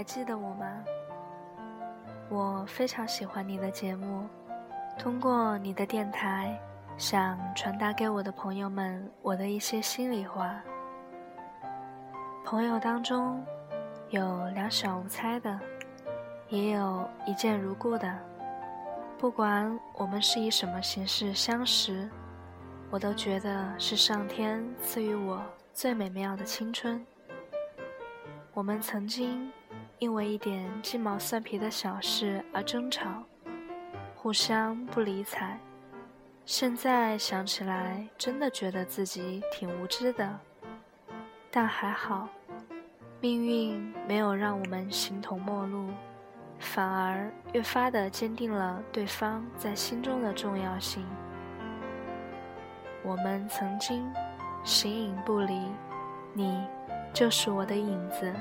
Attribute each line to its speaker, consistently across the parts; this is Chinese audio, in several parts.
Speaker 1: 还记得我吗？我非常喜欢你的节目，通过你的电台，想传达给我的朋友们我的一些心里话。朋友当中，有两小无猜的，也有一见如故的。不管我们是以什么形式相识，我都觉得是上天赐予我最美妙的青春。我们曾经因为一点鸡毛蒜皮的小事而争吵，互相不理睬。现在想起来，真的觉得自己挺无知的，但还好。命运没有让我们形同陌路，反而越发的坚定了对方在心中的重要性。我们曾经形影不离，你就是我的影子，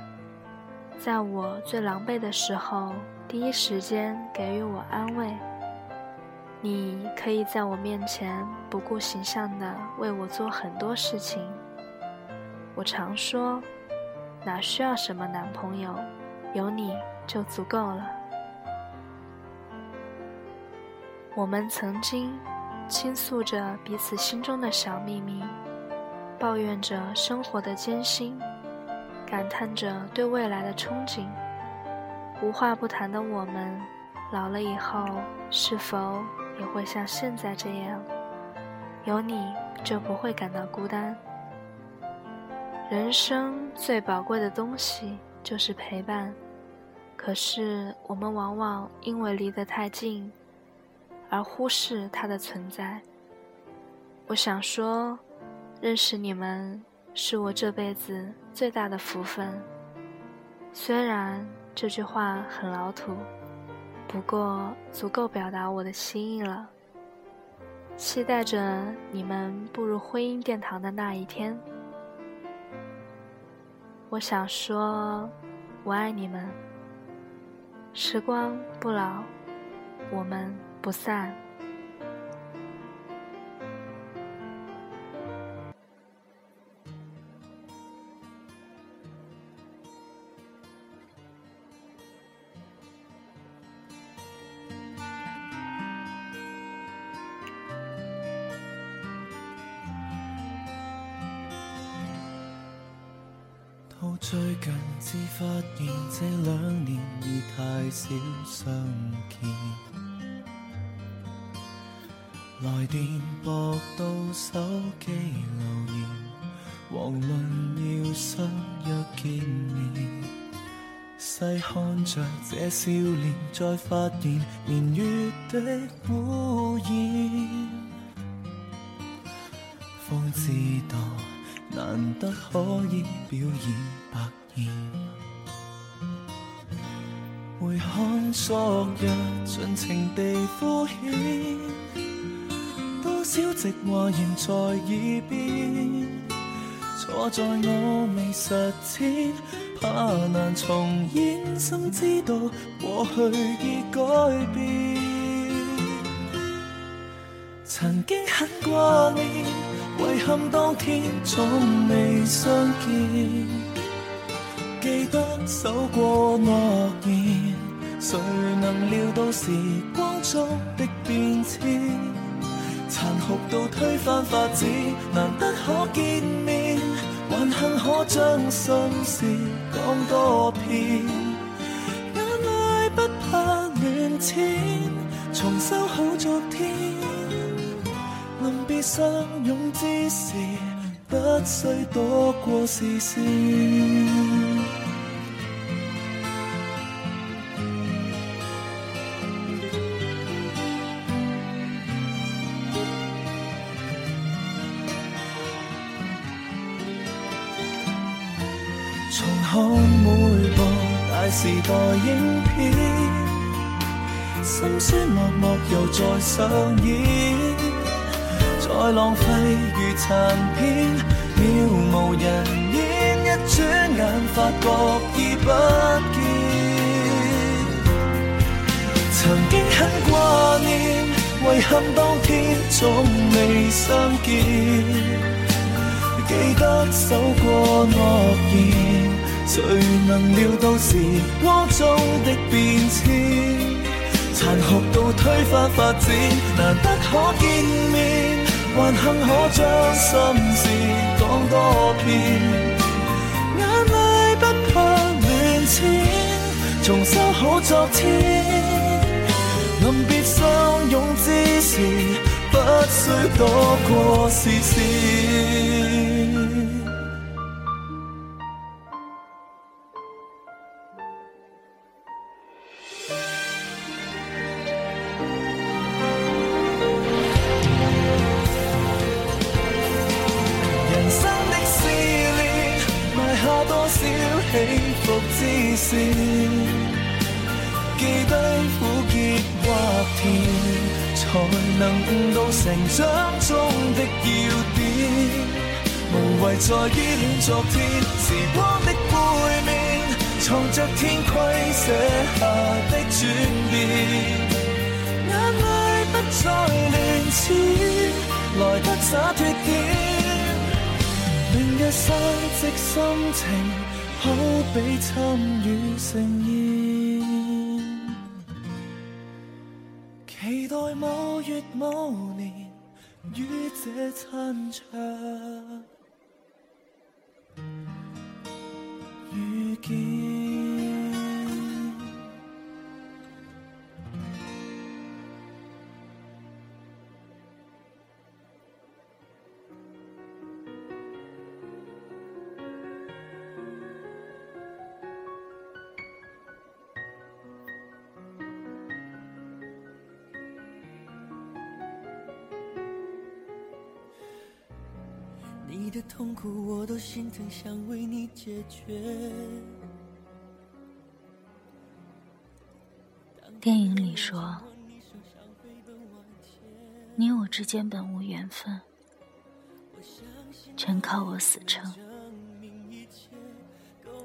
Speaker 1: 在我最狼狈的时候，第一时间给予我安慰。你可以在我面前不顾形象的为我做很多事情。我常说。哪需要什么男朋友，有你就足够了。我们曾经倾诉着彼此心中的小秘密，抱怨着生活的艰辛，感叹着对未来的憧憬。无话不谈的我们，老了以后是否也会像现在这样？有你就不会感到孤单。人生最宝贵的东西就是陪伴，可是我们往往因为离得太近，而忽视它的存在。我想说，认识你们是我这辈子最大的福分。虽然这句话很老土，不过足够表达我的心意了。期待着你们步入婚姻殿堂的那一天。我想说，我爱你们。时光不老，我们不散。
Speaker 2: 最近至发现这两年已太少相见，来电拨到手机留言，遑论要相约见面。细看着这笑脸，再发现年月的污染，方知道。难得可以表演百厌，回看昨日尽情地敷衍，多少直话言在耳边，错在我未实践，怕难重演，心知道过去已改变，曾经很挂念。遗憾当天总未相见，记得守过诺言，谁能料到时光中的变迁，残酷到推翻法子，难得可见面，还幸可将心事讲多遍，眼泪不怕乱溅，重修好昨天。相拥之时，不需躲过视线。重看每部大时代影片，心酸默默又再上演。再浪费如残片，渺无人烟，一转眼发觉已不见。曾经很挂念，遗憾当天总未相见。记得守过诺言，谁能料到时光中的变迁，残酷到推翻发展，难得可见面，还幸可将心事讲多遍，眼泪不怕乱溅，重修好昨天。临别相拥之时，不需躲过视线。无谓再依恋昨天，时光的背面，藏着天规写下的转变。眼泪不再乱濺，来得洒脱点。明日散席心情，好比参与盛宴。期待某月某年，与这餐桌遇见。你的痛苦我都心疼，想为你解决。
Speaker 3: 电影里说，你我之间本无缘分，全靠我死撑。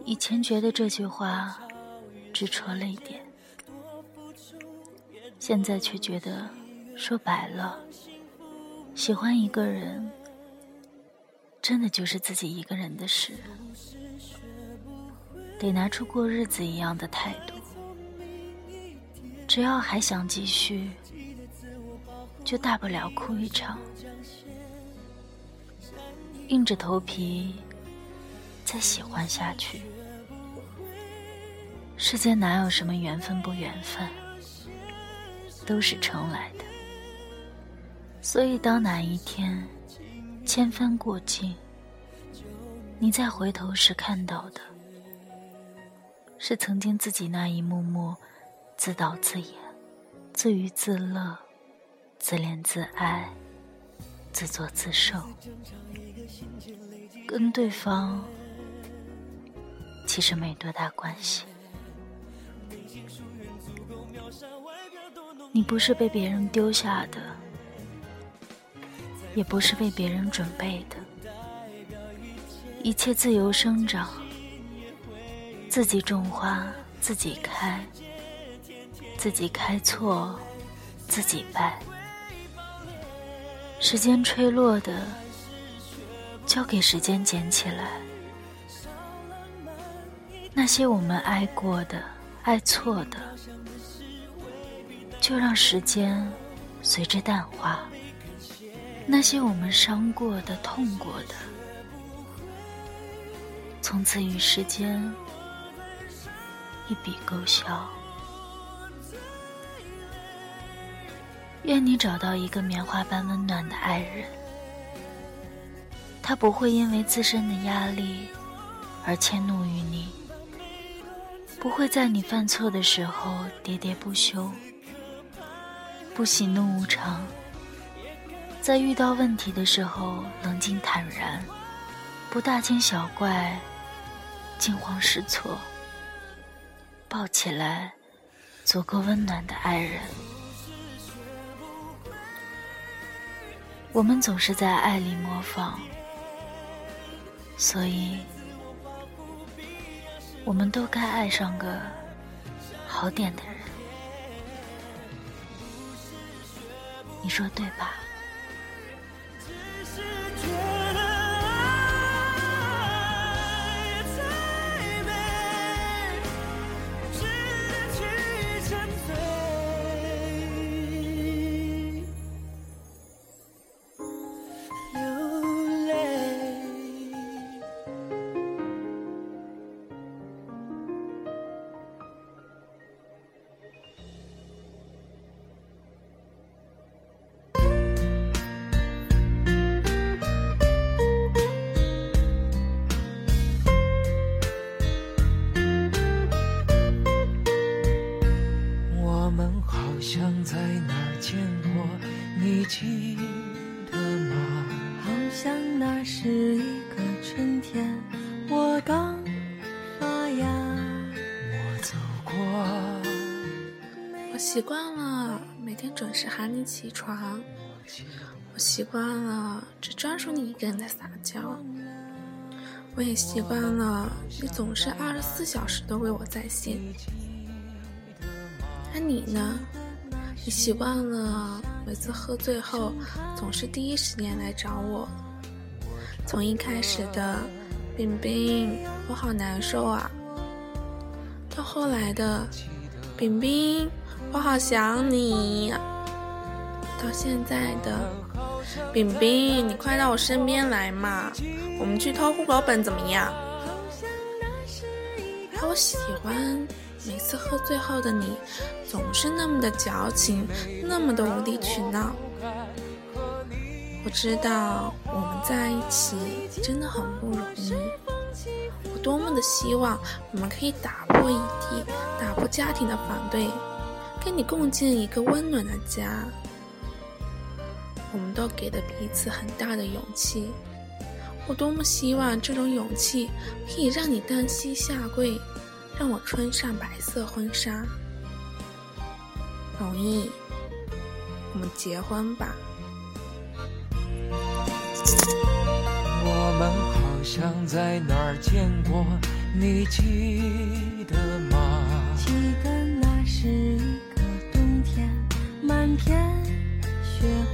Speaker 3: 以前觉得这句话只戳泪点，现在却觉得说白了，喜欢一个人，真的就是自己一个人的事，得拿出过日子一样的态度。只要还想继续，就大不了哭一场，硬着头皮再喜欢下去。世间哪有什么缘分不缘分，都是成来的。所以，当哪一天千帆过尽，你再回头时看到的，是曾经自己那一幕幕。自导自演，自娱自乐，自怜自哀，自作自受，跟对方其实没多大关系。你不是被别人丢下的，也不是被别人准备的，一切自由生长，自己种花，自己开。自己开错，自己败。时间吹落的，交给时间捡起来。那些我们爱过的、爱错的，就让时间随之淡化。那些我们伤过的、痛过的，从此与时间一笔勾销。愿你找到一个棉花般温暖的爱人，他不会因为自身的压力而迁怒于你，不会在你犯错的时候喋喋不休，不喜怒无常，在遇到问题的时候冷静坦然，不大惊小怪，惊慌失措，抱起来足够温暖的爱人。我们总是在爱里模仿，所以，我们都该爱上个好点的人。你说对吧？
Speaker 4: 习惯了每天准时喊你起床，我习惯了只专属你一个人的撒娇，我也习惯了你总是二十四小时都为我在线。那你呢？你习惯了每次喝醉后总是第一时间来找我，从一开始的“冰冰，我好难受啊”，到后来的“冰冰，我好想你”，到现在的“饼饼，你快到我身边来嘛，我们去偷户口本怎么样？”我喜欢。每次喝醉后的你，总是那么的矫情，那么的无理取闹。我知道我们在一起真的很不容易，我多么的希望我们可以打破异地，打破家庭的反对，跟你共建一个温暖的家。我们都给了彼此很大的勇气，我多么希望这种勇气可以让你单膝下跪。让我穿上白色婚纱，容易，我们结婚吧。
Speaker 5: 我们好像在哪儿见过，你记得吗？记得片雪花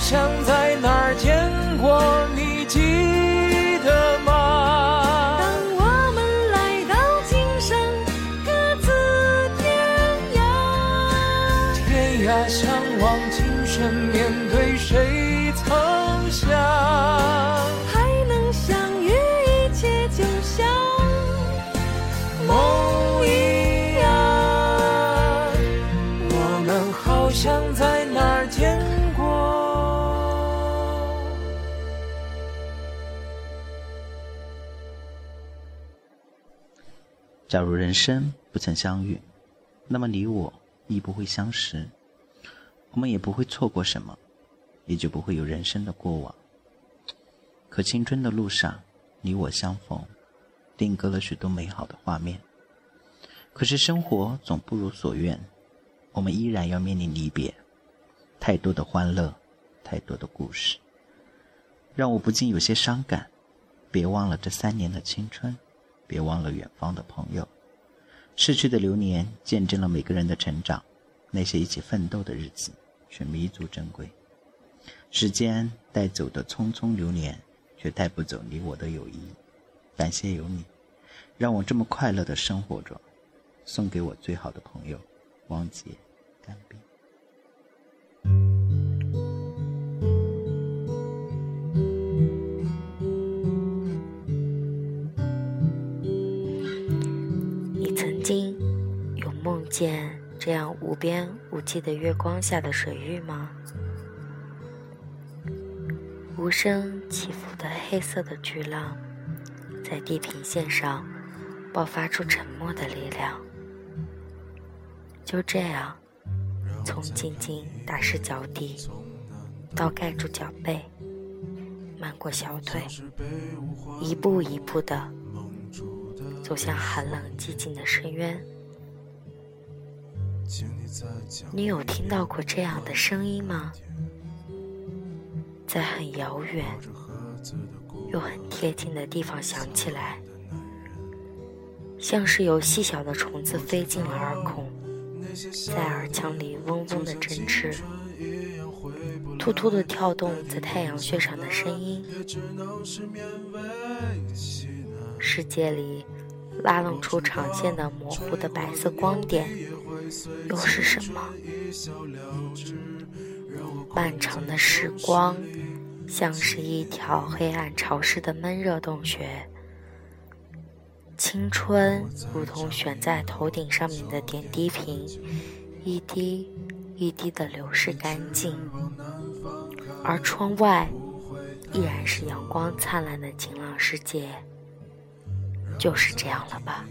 Speaker 5: 想在
Speaker 6: 假如人生不曾相遇，那么你我亦不会相识，我们也不会错过什么，也就不会有人生的过往。可青春的路上，你我相逢，定格了许多美好的画面。可是生活总不如所愿，我们依然要面临离别，太多的欢乐，太多的故事，让我不禁有些伤感。别忘了这三年的青春。别忘了远方的朋友，逝去的流年见证了每个人的成长，那些一起奋斗的日子却弥足珍贵。时间带走的匆匆流年，却带不走你我的友谊。感谢有你，让我这么快乐的生活着。送给我最好的朋友，王杰，干杯。
Speaker 7: 这样无边无际的月光下的水域吗？无声起伏的黑色的巨浪，在地平线上爆发出沉默的力量。就这样，从静静打湿脚底，到盖住脚背，漫过小腿，一步一步的走向寒冷寂静的深渊。你有听到过这样的声音吗？在很遥远又很贴近的地方响起来，像是有细小的虫子飞进了耳孔，在耳腔里嗡嗡的振翅，突突的跳动在太阳穴上的声音。世界里拉弄出长线的模糊的白色光点。又是什么？漫长的时光，像是一条黑暗潮湿的闷热洞穴。青春如同悬在头顶上面的点滴瓶，一滴一滴的流逝干净。而窗外，依然是阳光灿烂的晴朗世界。就是这样了吧。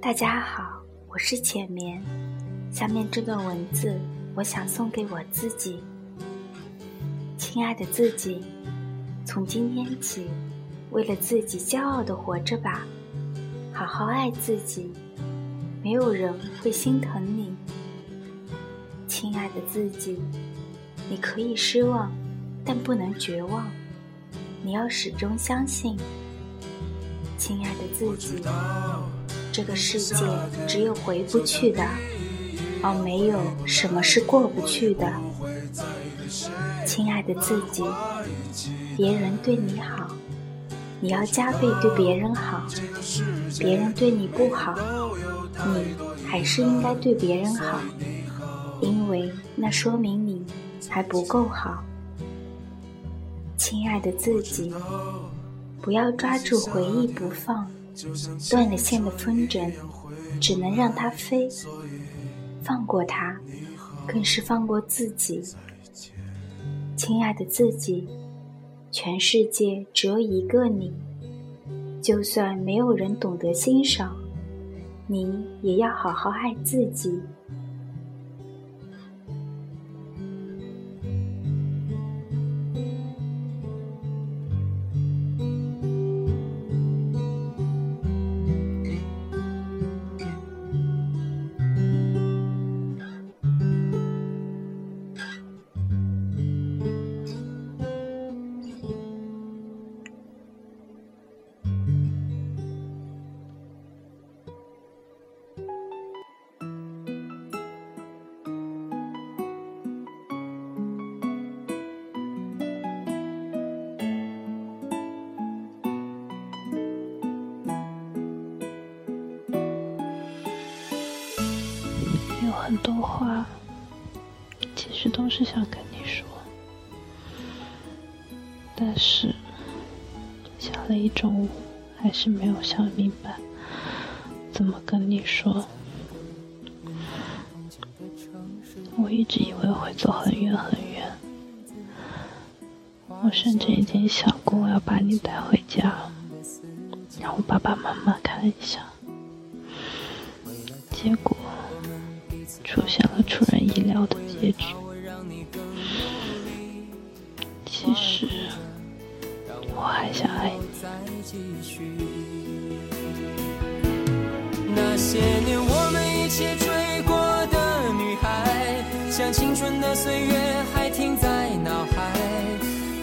Speaker 8: 大家好，我是浅眠。下面这段文字，我想送给我自己。亲爱的自己，从今天起，为了自己骄傲的活着吧，好好爱自己，没有人会心疼你。亲爱的自己，你可以失望，但不能绝望。你要始终相信，亲爱的自己，这个世界只有回不去的，而没有什么是过不去的。亲爱的自己，别人对你好，你要加倍对别人好；别人对你不好，你还是应该对别人好。因为那说明你还不够好，亲爱的自己，不要抓住回忆不放，断了线的风筝只能让它飞，放过它，更是放过自己。亲爱的自己，全世界只有一个你，就算没有人懂得欣赏，你也要好好爱自己。
Speaker 9: 是想跟你说，但是想了一中午，还是没有想明白怎么跟你说。我一直以为会走很远很远，我甚至已经想过要把你带回家，让我爸爸妈妈看一下，结果。出现了出人意料的结局。继续。
Speaker 5: 那些年我们一起追过的女孩，像青春的岁月还停在脑海。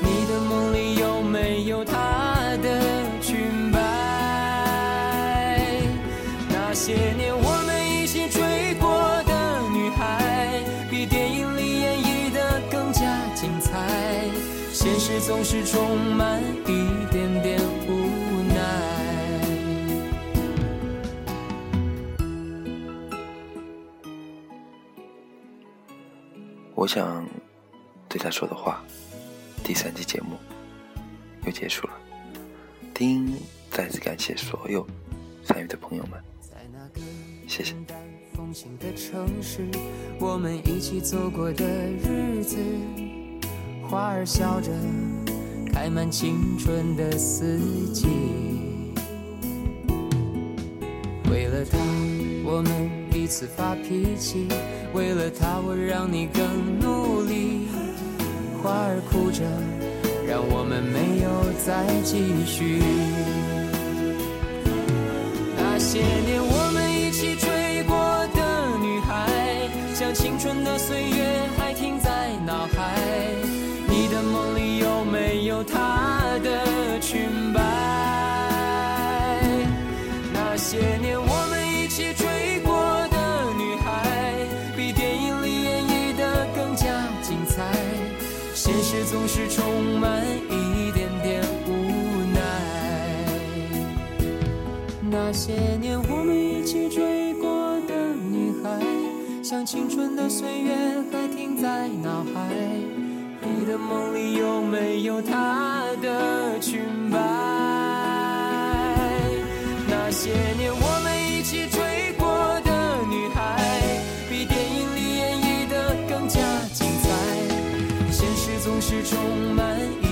Speaker 5: 你的梦里有没有她的裙摆？那些年我们一起追过的女孩，比电影里演绎的更加精彩。现实总是充满我想对他说的话，第三期节目又结束了。丁再次感谢所有参与的朋友们，谢谢。花儿笑着，开满青春的四季。为了他，我们一次发脾气；为了他，我让你更努力。花儿哭着，让我们没有再继续。那些年我们一起追过的女孩，像青春的岁月还停在脑海。你的梦里有没有她的去现实总是充满一点点无奈。那些年我们一起追过的女孩，像青春的岁月还停在脑海。你的梦里有没有她的裙摆？那些年我是充满。